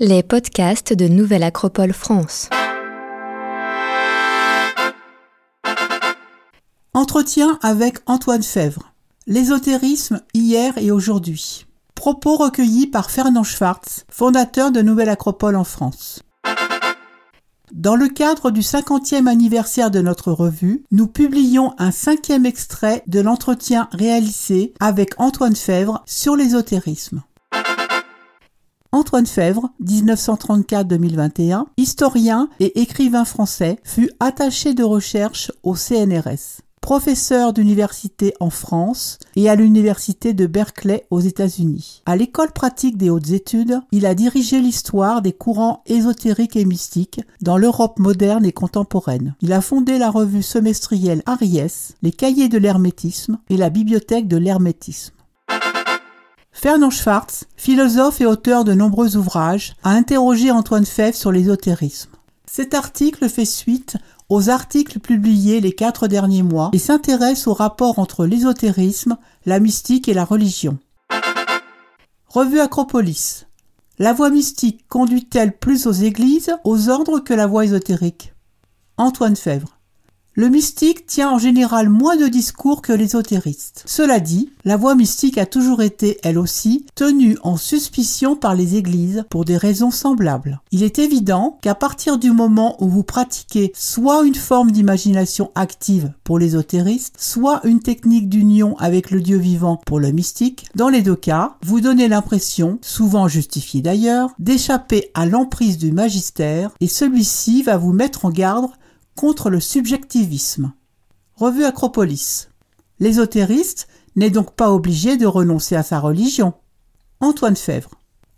Les podcasts de Nouvelle Acropole France. Entretien avec Antoine Fèvre. L'ésotérisme hier et aujourd'hui. Propos recueillis par Fernand Schwartz, fondateur de Nouvelle Acropole en France. Dans le cadre du 50e anniversaire de notre revue, nous publions un cinquième extrait de l'entretien réalisé avec Antoine Fèvre sur l'ésotérisme. Antoine Fèvre, 1934-2021, historien et écrivain français, fut attaché de recherche au CNRS professeur d'université en France et à l'université de Berkeley aux États-Unis. À l'école pratique des hautes études, il a dirigé l'histoire des courants ésotériques et mystiques dans l'Europe moderne et contemporaine. Il a fondé la revue semestrielle Aries, les cahiers de l'hermétisme et la bibliothèque de l'hermétisme. Fernand Schwartz, philosophe et auteur de nombreux ouvrages, a interrogé Antoine Fèvre sur l'ésotérisme. Cet article fait suite aux articles publiés les quatre derniers mois et s'intéresse au rapport entre l'ésotérisme, la mystique et la religion. Revue Acropolis. La voie mystique conduit-elle plus aux églises, aux ordres que la voie ésotérique? Antoine Fèvre. Le mystique tient en général moins de discours que l'ésotériste. Cela dit, la voie mystique a toujours été, elle aussi, tenue en suspicion par les églises pour des raisons semblables. Il est évident qu'à partir du moment où vous pratiquez soit une forme d'imagination active pour l'ésotériste, soit une technique d'union avec le Dieu vivant pour le mystique, dans les deux cas, vous donnez l'impression, souvent justifiée d'ailleurs, d'échapper à l'emprise du magistère et celui-ci va vous mettre en garde contre le subjectivisme. Revue Acropolis. L'ésotériste n'est donc pas obligé de renoncer à sa religion. Antoine Fèvre.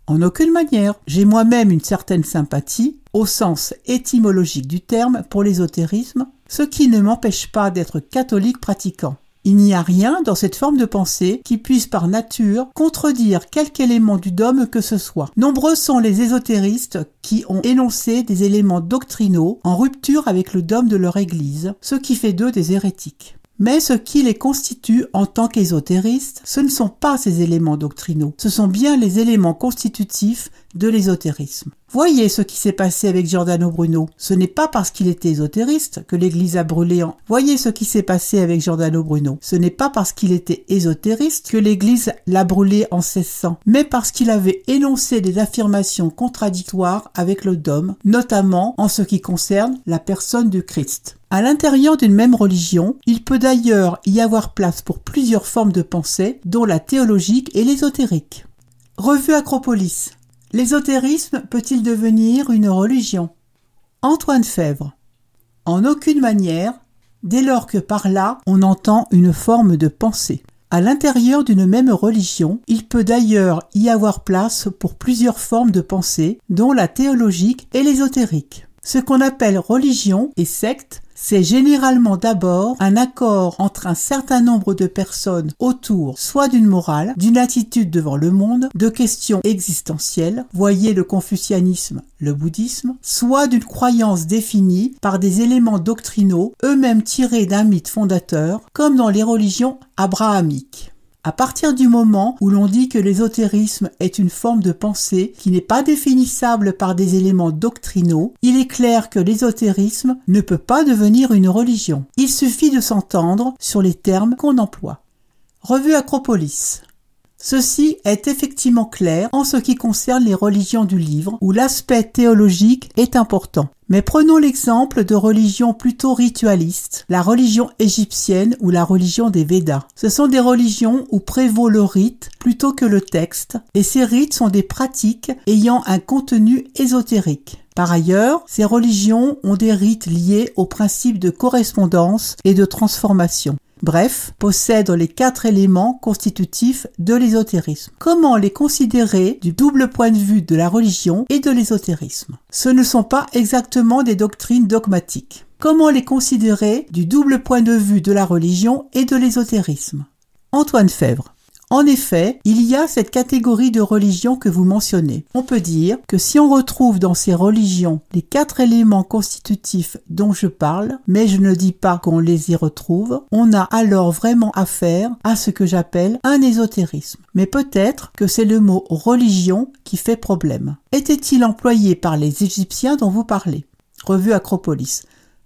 En aucune manière, j'ai moi-même une certaine sympathie, au sens étymologique du terme, pour l'ésotérisme, ce qui ne m'empêche pas d'être catholique pratiquant. Il n'y a rien dans cette forme de pensée qui puisse par nature contredire quelque élément du dôme que ce soit. Nombreux sont les ésotéristes qui ont énoncé des éléments doctrinaux en rupture avec le dôme de leur Église, ce qui fait d'eux des hérétiques. Mais ce qui les constitue en tant qu'ésotéristes, ce ne sont pas ces éléments doctrinaux, ce sont bien les éléments constitutifs de l'ésotérisme. Voyez ce qui s'est passé avec Giordano Bruno. Ce n'est pas parce qu'il était ésotériste que l'Église a brûlé en... Voyez ce qui s'est passé avec Giordano Bruno. Ce n'est pas parce qu'il était ésotériste que l'Église l'a brûlé en 1600, mais parce qu'il avait énoncé des affirmations contradictoires avec le dôme, notamment en ce qui concerne la personne du Christ. À l'intérieur d'une même religion, il peut d'ailleurs y avoir place pour plusieurs formes de pensée, dont la théologique et l'ésotérique. Revue Acropolis. L'ésotérisme peut-il devenir une religion? Antoine Fèvre. En aucune manière, dès lors que par là on entend une forme de pensée. À l'intérieur d'une même religion, il peut d'ailleurs y avoir place pour plusieurs formes de pensée, dont la théologique et l'ésotérique. Ce qu'on appelle religion et secte c'est généralement d'abord un accord entre un certain nombre de personnes autour soit d'une morale, d'une attitude devant le monde, de questions existentielles, voyez le confucianisme, le bouddhisme, soit d'une croyance définie par des éléments doctrinaux eux-mêmes tirés d'un mythe fondateur, comme dans les religions abrahamiques. À partir du moment où l'on dit que l'ésotérisme est une forme de pensée qui n'est pas définissable par des éléments doctrinaux, il est clair que l'ésotérisme ne peut pas devenir une religion. Il suffit de s'entendre sur les termes qu'on emploie. Revue Acropolis. Ceci est effectivement clair en ce qui concerne les religions du livre, où l'aspect théologique est important. Mais prenons l'exemple de religions plutôt ritualistes, la religion égyptienne ou la religion des Védas. Ce sont des religions où prévaut le rite plutôt que le texte, et ces rites sont des pratiques ayant un contenu ésotérique. Par ailleurs, ces religions ont des rites liés au principe de correspondance et de transformation bref, possèdent les quatre éléments constitutifs de l'ésotérisme. Comment les considérer du double point de vue de la religion et de l'ésotérisme? Ce ne sont pas exactement des doctrines dogmatiques. Comment les considérer du double point de vue de la religion et de l'ésotérisme? Antoine Fèvre. En effet, il y a cette catégorie de religions que vous mentionnez. On peut dire que si on retrouve dans ces religions les quatre éléments constitutifs dont je parle, mais je ne dis pas qu'on les y retrouve, on a alors vraiment affaire à ce que j'appelle un ésotérisme. Mais peut-être que c'est le mot religion qui fait problème. Était-il employé par les Égyptiens dont vous parlez? Revue Acropolis.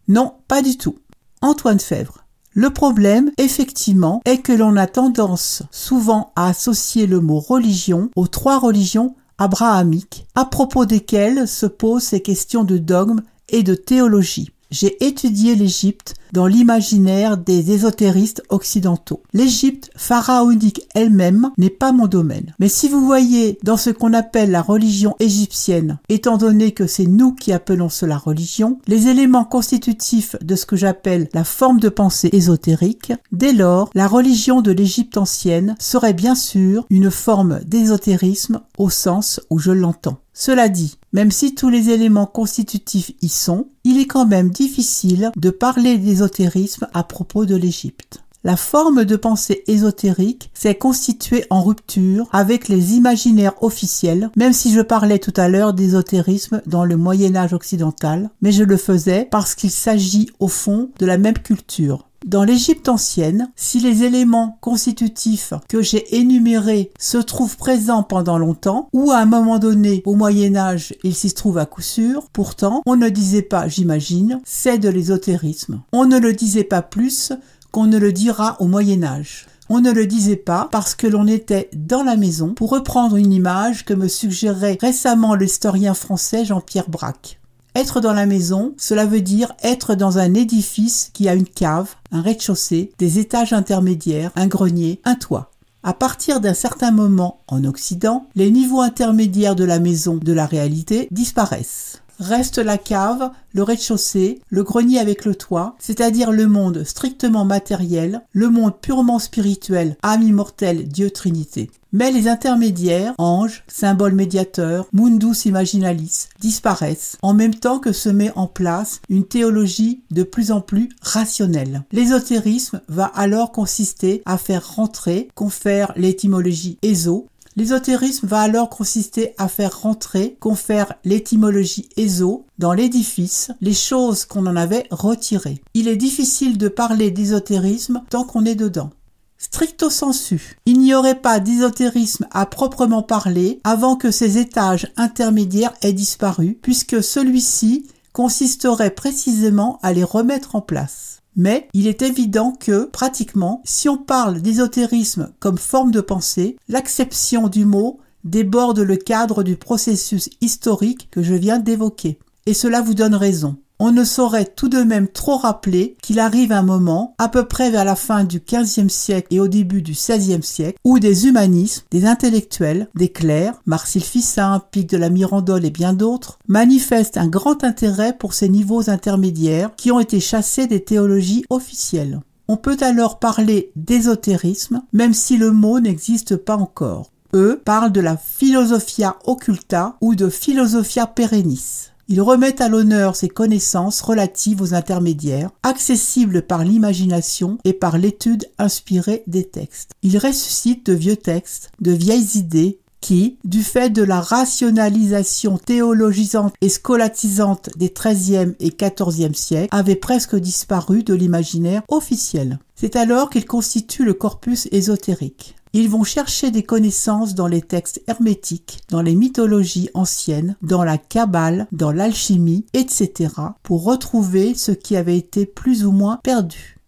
Non, pas du tout. Antoine Fèvre. Le problème, effectivement, est que l'on a tendance souvent à associer le mot religion aux trois religions abrahamiques, à propos desquelles se posent ces questions de dogme et de théologie. J'ai étudié l'Égypte dans l'imaginaire des ésotéristes occidentaux. L'Égypte pharaonique elle-même n'est pas mon domaine. Mais si vous voyez dans ce qu'on appelle la religion égyptienne, étant donné que c'est nous qui appelons cela religion, les éléments constitutifs de ce que j'appelle la forme de pensée ésotérique, dès lors, la religion de l'Égypte ancienne serait bien sûr une forme d'ésotérisme au sens où je l'entends. Cela dit, même si tous les éléments constitutifs y sont, il est quand même difficile de parler d'ésotérisme à propos de l'Égypte. La forme de pensée ésotérique s'est constituée en rupture avec les imaginaires officiels, même si je parlais tout à l'heure d'ésotérisme dans le Moyen Âge occidental, mais je le faisais parce qu'il s'agit au fond de la même culture. Dans l'Égypte ancienne, si les éléments constitutifs que j'ai énumérés se trouvent présents pendant longtemps, ou à un moment donné au Moyen Âge ils s'y trouvent à coup sûr, pourtant on ne disait pas, j'imagine, c'est de l'ésotérisme. On ne le disait pas plus qu'on ne le dira au Moyen Âge. On ne le disait pas parce que l'on était dans la maison, pour reprendre une image que me suggérait récemment l'historien français Jean-Pierre Braque. Être dans la maison, cela veut dire être dans un édifice qui a une cave, un rez-de-chaussée, des étages intermédiaires, un grenier, un toit. À partir d'un certain moment en Occident, les niveaux intermédiaires de la maison de la réalité disparaissent. Reste la cave, le rez-de-chaussée, le grenier avec le toit, c'est-à-dire le monde strictement matériel, le monde purement spirituel, âme immortelle, Dieu Trinité. Mais les intermédiaires, anges, symboles médiateurs, mundus imaginalis, disparaissent, en même temps que se met en place une théologie de plus en plus rationnelle. L'ésotérisme va alors consister à faire rentrer, confère l'étymologie éso, L'ésotérisme va alors consister à faire rentrer, confère l'étymologie éso, dans l'édifice, les choses qu'on en avait retirées. Il est difficile de parler d'ésotérisme tant qu'on est dedans. Stricto sensu, il n'y aurait pas d'ésotérisme à proprement parler avant que ces étages intermédiaires aient disparu, puisque celui-ci consisterait précisément à les remettre en place. Mais il est évident que, pratiquement, si on parle d'ésotérisme comme forme de pensée, l'acception du mot déborde le cadre du processus historique que je viens d'évoquer. Et cela vous donne raison on ne saurait tout de même trop rappeler qu'il arrive un moment, à peu près vers la fin du XVe siècle et au début du XVIe siècle, où des humanistes, des intellectuels, des clercs, Marcille Fissin, Pic de la Mirandole et bien d'autres, manifestent un grand intérêt pour ces niveaux intermédiaires qui ont été chassés des théologies officielles. On peut alors parler d'ésotérisme, même si le mot n'existe pas encore. Eux parlent de la philosophia occulta ou de philosophia perennis. Il remet à l'honneur ses connaissances relatives aux intermédiaires, accessibles par l'imagination et par l'étude inspirée des textes. Il ressuscite de vieux textes, de vieilles idées qui, du fait de la rationalisation théologisante et scolatisante des XIIIe et XIVe siècles, avaient presque disparu de l'imaginaire officiel. C'est alors qu'il constitue le corpus ésotérique. Ils vont chercher des connaissances dans les textes hermétiques, dans les mythologies anciennes, dans la Kabbale, dans l'alchimie, etc., pour retrouver ce qui avait été plus ou moins perdu.